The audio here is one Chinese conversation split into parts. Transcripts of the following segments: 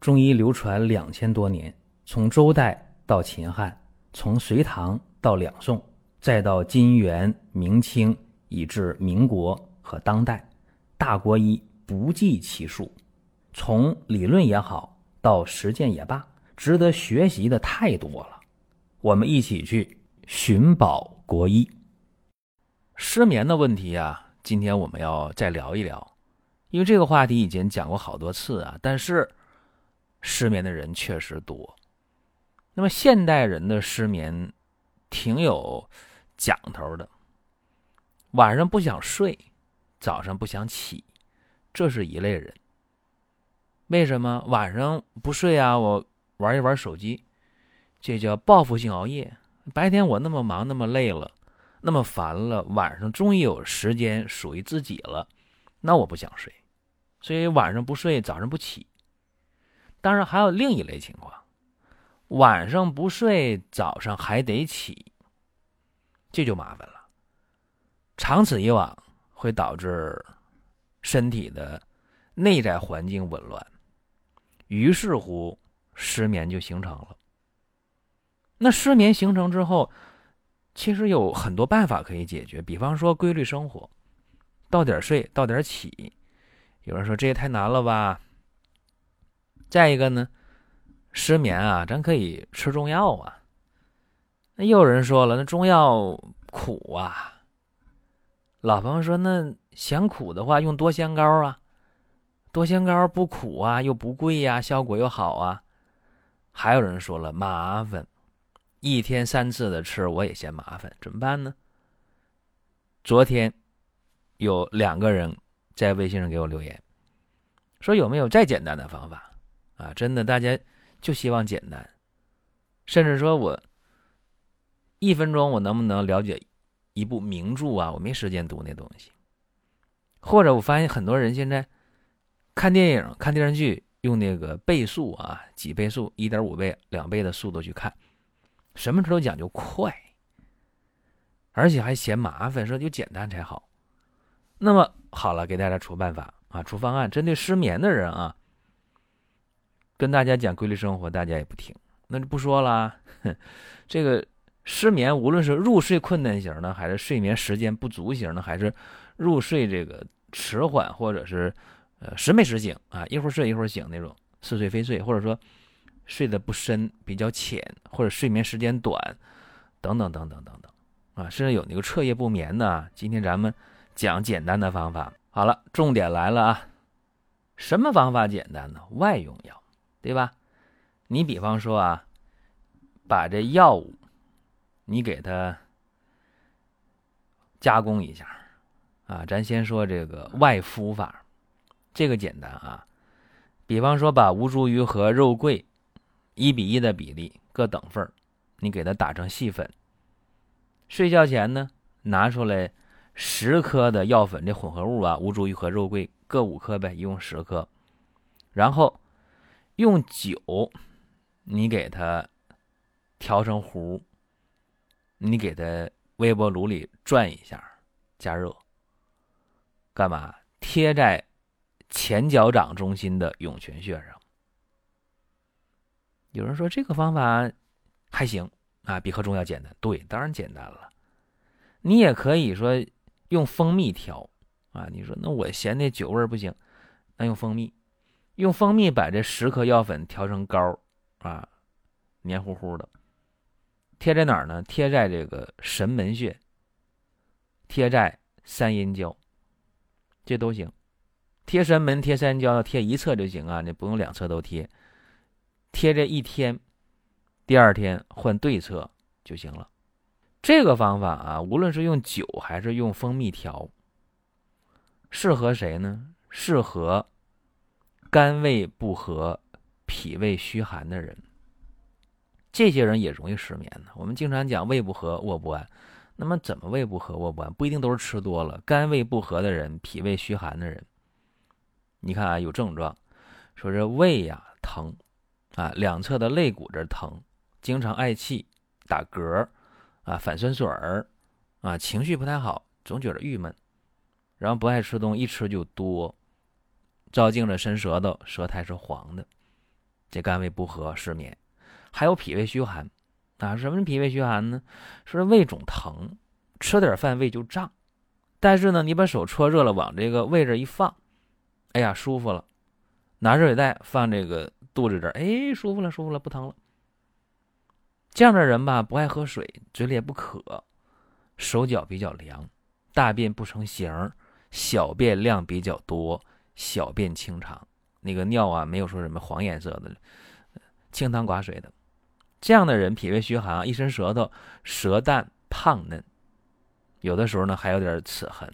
中医流传两千多年，从周代到秦汉，从隋唐到两宋，再到金元明清，以至民国和当代，大国医不计其数。从理论也好，到实践也罢，值得学习的太多了。我们一起去寻宝国医。失眠的问题啊，今天我们要再聊一聊，因为这个话题以前讲过好多次啊，但是失眠的人确实多。那么现代人的失眠挺有讲头的，晚上不想睡，早上不想起，这是一类人。为什么晚上不睡啊？我玩一玩手机，这叫报复性熬夜。白天我那么忙，那么累了，那么烦了，晚上终于有时间属于自己了，那我不想睡，所以晚上不睡，早上不起。当然还有另一类情况，晚上不睡，早上还得起，这就麻烦了。长此以往，会导致身体的内在环境紊乱。于是乎，失眠就形成了。那失眠形成之后，其实有很多办法可以解决，比方说规律生活，到点睡，到点起。有人说这也太难了吧？再一个呢，失眠啊，咱可以吃中药啊。那又有人说了，那中药苦啊。老朋友说，那嫌苦的话，用多香膏啊。多香膏不苦啊，又不贵呀，效果又好啊。还有人说了麻烦，一天三次的吃我也嫌麻烦，怎么办呢？昨天有两个人在微信上给我留言，说有没有再简单的方法啊？真的，大家就希望简单，甚至说我一分钟我能不能了解一部名著啊？我没时间读那东西，或者我发现很多人现在。看电影、看电视剧用那个倍速啊，几倍速、一点五倍、两倍的速度去看，什么时候讲究快，而且还嫌麻烦，说就简单才好。那么好了，给大家出办法啊，出方案，针对失眠的人啊，跟大家讲规律生活，大家也不听，那就不说了。这个失眠，无论是入睡困难型的，还是睡眠时间不足型的，还是入睡这个迟缓，或者是。呃，时没时醒啊，一会儿睡一会儿醒那种似睡非睡，或者说睡得不深、比较浅，或者睡眠时间短，等等等等等等，啊，甚至有那个彻夜不眠的。今天咱们讲简单的方法。好了，重点来了啊，什么方法简单呢？外用药，对吧？你比方说啊，把这药物你给它加工一下啊，咱先说这个外敷法。这个简单啊，比方说把吴茱萸和肉桂一比一的比例各等份儿，你给它打成细粉。睡觉前呢，拿出来十克的药粉这混合物啊，吴茱萸和肉桂各五克呗，一共十克。然后用酒，你给它调成糊，你给它微波炉里转一下，加热，干嘛？贴在。前脚掌中心的涌泉穴上，有人说这个方法还行啊，比喝中药简单。对，当然简单了。你也可以说用蜂蜜调啊，你说那我嫌那酒味不行，那用蜂蜜，用蜂蜜把这十颗药粉调成膏啊，黏糊糊的，贴在哪儿呢？贴在这个神门穴，贴在三阴交，这都行。贴神门、贴三焦，贴一侧就行啊，你不用两侧都贴。贴这一天，第二天换对侧就行了。这个方法啊，无论是用酒还是用蜂蜜调，适合谁呢？适合肝胃不和、脾胃虚寒的人。这些人也容易失眠呢。我们经常讲胃不和、卧不安，那么怎么胃不和、卧不安？不一定都是吃多了。肝胃不和的人、脾胃虚寒的人。你看啊，有症状，说这胃呀疼，啊两侧的肋骨这疼，经常嗳气、打嗝，啊反酸水儿，啊情绪不太好，总觉得郁闷，然后不爱吃东西，一吃就多，照镜子伸舌头，舌苔是黄的，这肝胃不和、失眠，还有脾胃虚寒啊。什么是脾胃虚寒呢？说胃肿疼，吃点饭胃就胀，但是呢，你把手搓热了，往这个胃这一放，哎呀，舒服了。拿热水袋放这个肚子这儿，哎，舒服了，舒服了，不疼了。这样的人吧，不爱喝水，嘴里也不渴，手脚比较凉，大便不成形，小便量比较多，小便清长，那个尿啊没有说什么黄颜色的，清汤寡水的。这样的人脾胃虚寒，一伸舌头，舌淡胖嫩，有的时候呢还有点齿痕。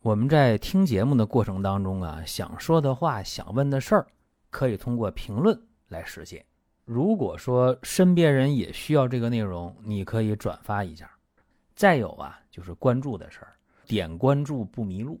我们在听节目的过程当中啊，想说的话、想问的事儿，可以通过评论来实现。如果说身边人也需要这个内容，你可以转发一下。再有啊，就是关注的事儿，点关注不迷路，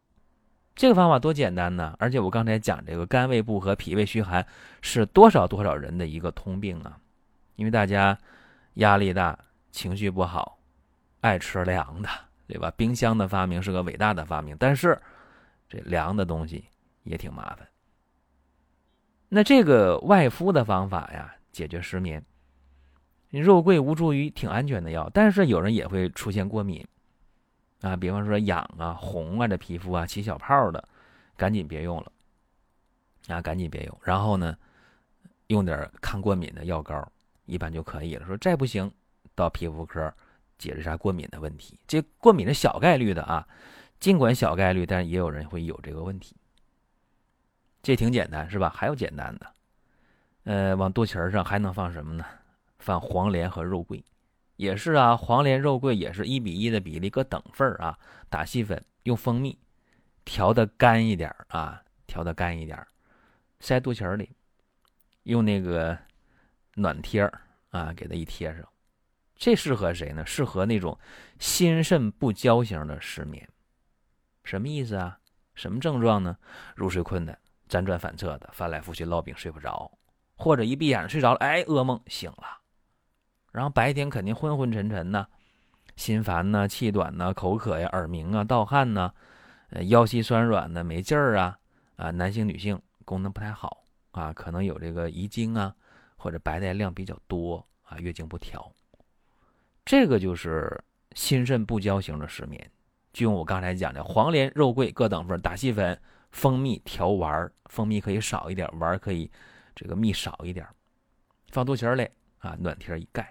这个方法多简单呢！而且我刚才讲这个肝胃不和、脾胃虚寒是多少多少人的一个通病啊！因为大家压力大、情绪不好、爱吃凉的，对吧？冰箱的发明是个伟大的发明，但是这凉的东西也挺麻烦。那这个外敷的方法呀，解决失眠。肉桂无助于挺安全的药，但是有人也会出现过敏，啊，比方说痒啊、红啊，这皮肤啊起小泡的，赶紧别用了，啊，赶紧别用。然后呢，用点抗过敏的药膏，一般就可以了。说再不行，到皮肤科解决一下过敏的问题。这过敏是小概率的啊，尽管小概率，但也有人会有这个问题。这挺简单是吧？还有简单的，呃，往肚脐上还能放什么呢？放黄连和肉桂，也是啊，黄连、肉桂也是一比一的比例，各等份儿啊。打细粉，用蜂蜜调的干一点儿啊，调的干一点儿，塞肚脐里，用那个暖贴儿啊，给它一贴上。这适合谁呢？适合那种心肾不交型的失眠。什么意思啊？什么症状呢？入睡困难，辗转反侧的，翻来覆去烙饼睡不着，或者一闭眼睡着了，哎，噩梦醒了。然后白天肯定昏昏沉沉呢，心烦呢，气短呢，口渴呀，耳鸣啊，盗汗呢，呃，腰膝酸软呢，没劲儿啊，啊，男性女性功能不太好啊，可能有这个遗精啊，或者白带量比较多啊，月经不调，这个就是心肾不交型的失眠。就用我刚才讲的黄连、肉桂各等份，打细粉，蜂蜜调丸儿蜂蜜可以少一点，丸儿可以这个蜜少一点，放肚脐儿里啊，暖贴一盖。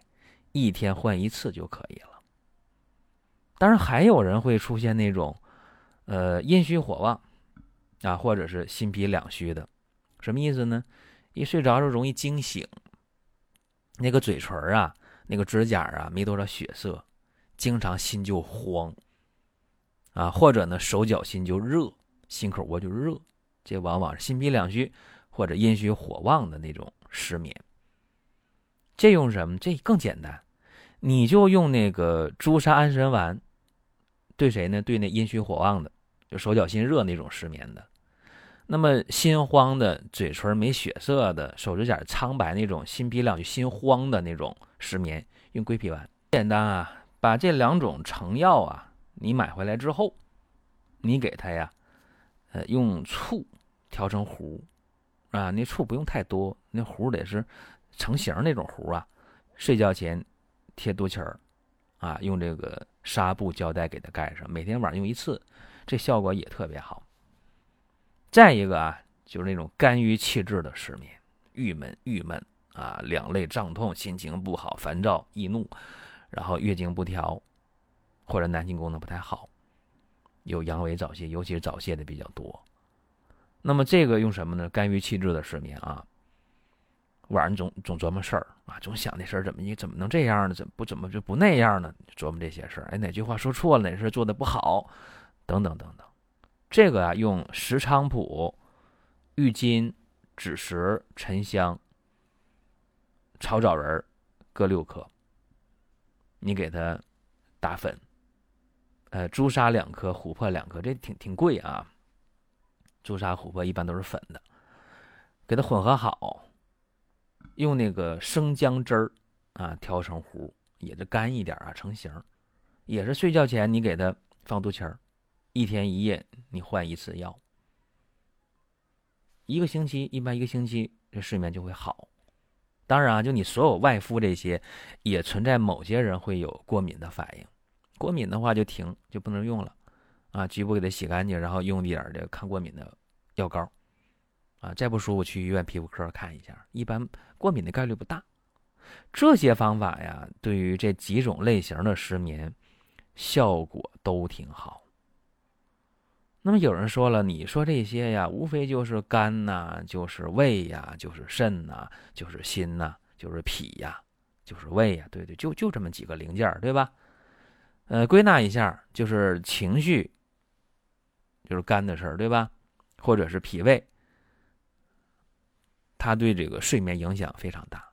一天换一次就可以了。当然，还有人会出现那种，呃，阴虚火旺，啊，或者是心脾两虚的，什么意思呢？一睡着就容易惊醒，那个嘴唇啊，那个指甲啊，没多少血色，经常心就慌，啊，或者呢，手脚心就热，心口窝就热，这往往是心脾两虚或者阴虚火旺的那种失眠。这用什么？这更简单，你就用那个朱砂安神丸，对谁呢？对那阴虚火旺的，就手脚心热那种失眠的。那么心慌的、嘴唇没血色的、手指甲苍白那种心脾两虚、心慌的那种失眠，用归脾丸。简单啊，把这两种成药啊，你买回来之后，你给他呀，呃，用醋调成糊，啊，那醋不用太多，那糊得是。成型那种糊啊，睡觉前贴肚脐儿，啊，用这个纱布胶带给它盖上，每天晚上用一次，这效果也特别好。再一个啊，就是那种肝郁气滞的失眠，郁闷郁闷啊，两肋胀痛，心情不好，烦躁易怒，然后月经不调，或者男性功能不太好，有阳痿早泄，尤其是早泄的比较多。那么这个用什么呢？肝郁气滞的失眠啊。晚上总总琢磨事儿啊，总想那事儿怎么你怎么能这样呢？怎么不怎么就不那样呢？琢磨这些事儿，哎，哪句话说错了？哪事做的不好？等等等等。这个啊，用石菖蒲、郁金、枳实、沉香、草枣仁、各六克，你给它打粉。呃，朱砂两颗，琥珀两颗，这挺挺贵啊。朱砂、琥珀一般都是粉的，给它混合好，用那个生姜汁儿啊调成糊，也是干一点啊成型，也是睡觉前你给它放肚脐儿，一天一夜你换一次药，一个星期一般一个星期这睡眠就会好。当然啊，就你所有外敷这些，也存在某些人会有过敏的反应。过敏的话就停，就不能用了，啊，局部给它洗干净，然后用一点这抗过敏的药膏，啊，再不舒服去医院皮肤科看一下，一般过敏的概率不大。这些方法呀，对于这几种类型的失眠，效果都挺好。那么有人说了，你说这些呀，无非就是肝呐，就是胃呀，就是肾呐，就是心呐，就是脾呀，就是胃呀，对对，就就这么几个零件，对吧？呃，归纳一下，就是情绪，就是肝的事儿，对吧？或者是脾胃，它对这个睡眠影响非常大，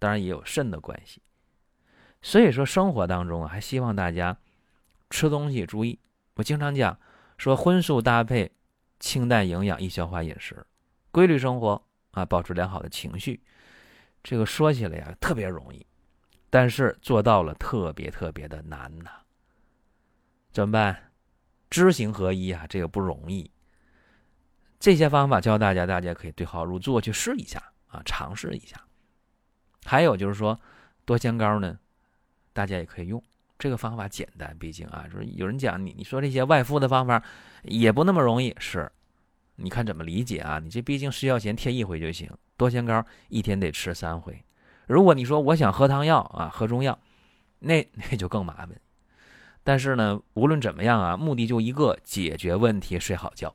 当然也有肾的关系。所以说，生活当中，还希望大家吃东西注意。我经常讲说，荤素搭配，清淡营养，易消化饮食，规律生活啊，保持良好的情绪。这个说起来呀，特别容易。但是做到了特别特别的难呐，怎么办？知行合一啊，这个不容易。这些方法教大家，大家可以对号入座去试一下啊，尝试一下。还有就是说，多仙膏呢，大家也可以用。这个方法简单，毕竟啊，就是有人讲你，你说这些外敷的方法也不那么容易，是？你看怎么理解啊？你这毕竟睡觉前贴一回就行，多仙膏一天得吃三回。如果你说我想喝汤药啊，喝中药，那 那就更麻烦。但是呢，无论怎么样啊，目的就一个，解决问题，睡好觉。